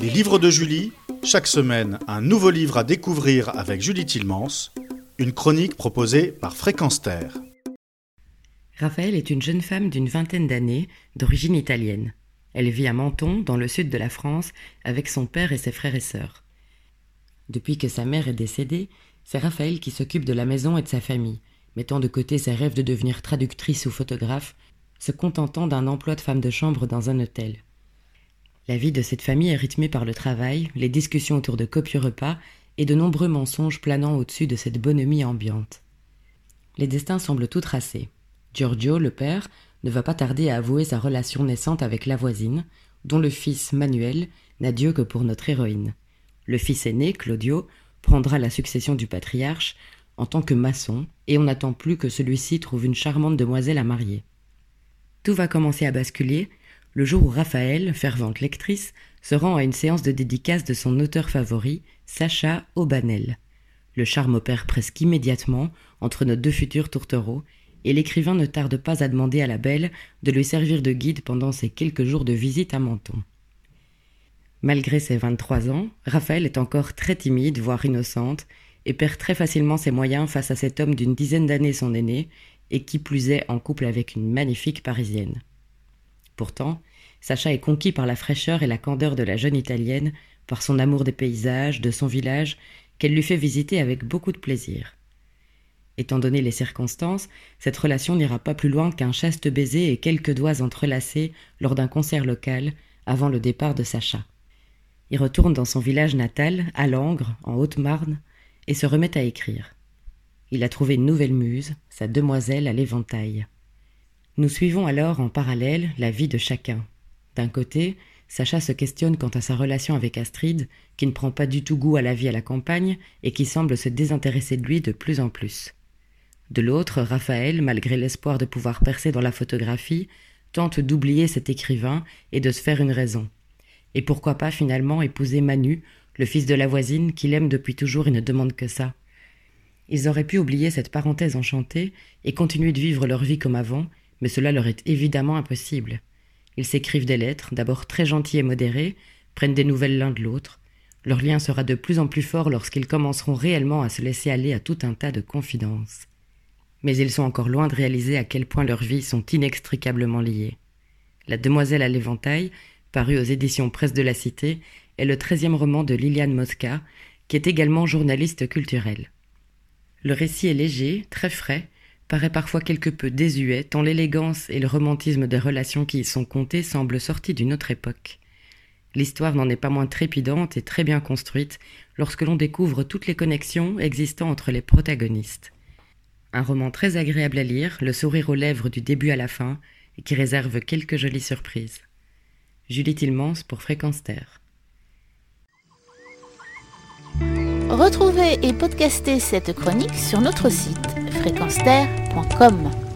Les livres de Julie, chaque semaine un nouveau livre à découvrir avec Julie Tilmans, une chronique proposée par Fréquence. Raphaël est une jeune femme d'une vingtaine d'années, d'origine italienne. Elle vit à Menton, dans le sud de la France, avec son père et ses frères et sœurs. Depuis que sa mère est décédée, c'est Raphaël qui s'occupe de la maison et de sa famille, mettant de côté ses rêves de devenir traductrice ou photographe, se contentant d'un emploi de femme de chambre dans un hôtel. La vie de cette famille est rythmée par le travail, les discussions autour de copieux repas et de nombreux mensonges planant au-dessus de cette bonhomie ambiante. Les destins semblent tout tracés. Giorgio, le père, ne va pas tarder à avouer sa relation naissante avec la voisine, dont le fils Manuel n'a Dieu que pour notre héroïne. Le fils aîné, Claudio, prendra la succession du patriarche en tant que maçon, et on n'attend plus que celui-ci trouve une charmante demoiselle à marier. Tout va commencer à basculer le jour où Raphaël, fervente lectrice, se rend à une séance de dédicace de son auteur favori, Sacha Aubanel. Le charme opère presque immédiatement entre nos deux futurs tourtereaux, et l'écrivain ne tarde pas à demander à la belle de lui servir de guide pendant ses quelques jours de visite à Menton. Malgré ses 23 ans, Raphaël est encore très timide, voire innocente, et perd très facilement ses moyens face à cet homme d'une dizaine d'années son aîné, et qui plus est en couple avec une magnifique parisienne. Pourtant, Sacha est conquis par la fraîcheur et la candeur de la jeune italienne, par son amour des paysages, de son village, qu'elle lui fait visiter avec beaucoup de plaisir. Étant donné les circonstances, cette relation n'ira pas plus loin qu'un chaste baiser et quelques doigts entrelacés lors d'un concert local avant le départ de Sacha. Il retourne dans son village natal, à Langres, en Haute-Marne, et se remet à écrire. Il a trouvé une nouvelle muse, sa demoiselle à l'éventail. Nous suivons alors en parallèle la vie de chacun. D'un côté, Sacha se questionne quant à sa relation avec Astrid, qui ne prend pas du tout goût à la vie à la campagne et qui semble se désintéresser de lui de plus en plus. De l'autre, Raphaël, malgré l'espoir de pouvoir percer dans la photographie, tente d'oublier cet écrivain et de se faire une raison. Et pourquoi pas finalement épouser Manu, le fils de la voisine, qu'il aime depuis toujours et ne demande que ça. Ils auraient pu oublier cette parenthèse enchantée et continuer de vivre leur vie comme avant, mais cela leur est évidemment impossible. Ils s'écrivent des lettres, d'abord très gentilles et modérées, prennent des nouvelles l'un de l'autre. Leur lien sera de plus en plus fort lorsqu'ils commenceront réellement à se laisser aller à tout un tas de confidences mais ils sont encore loin de réaliser à quel point leurs vies sont inextricablement liées. La Demoiselle à l'éventail, paru aux éditions Presse de la Cité, est le treizième roman de Liliane Mosca, qui est également journaliste culturelle. Le récit est léger, très frais, paraît parfois quelque peu désuet, tant l'élégance et le romantisme des relations qui y sont contées semblent sortis d'une autre époque. L'histoire n'en est pas moins trépidante et très bien construite lorsque l'on découvre toutes les connexions existant entre les protagonistes. Un roman très agréable à lire, le sourire aux lèvres du début à la fin, et qui réserve quelques jolies surprises. Julie Tilmans pour Fréquence Terre. Retrouvez et podcastez cette chronique sur notre site fréquenceterre.com.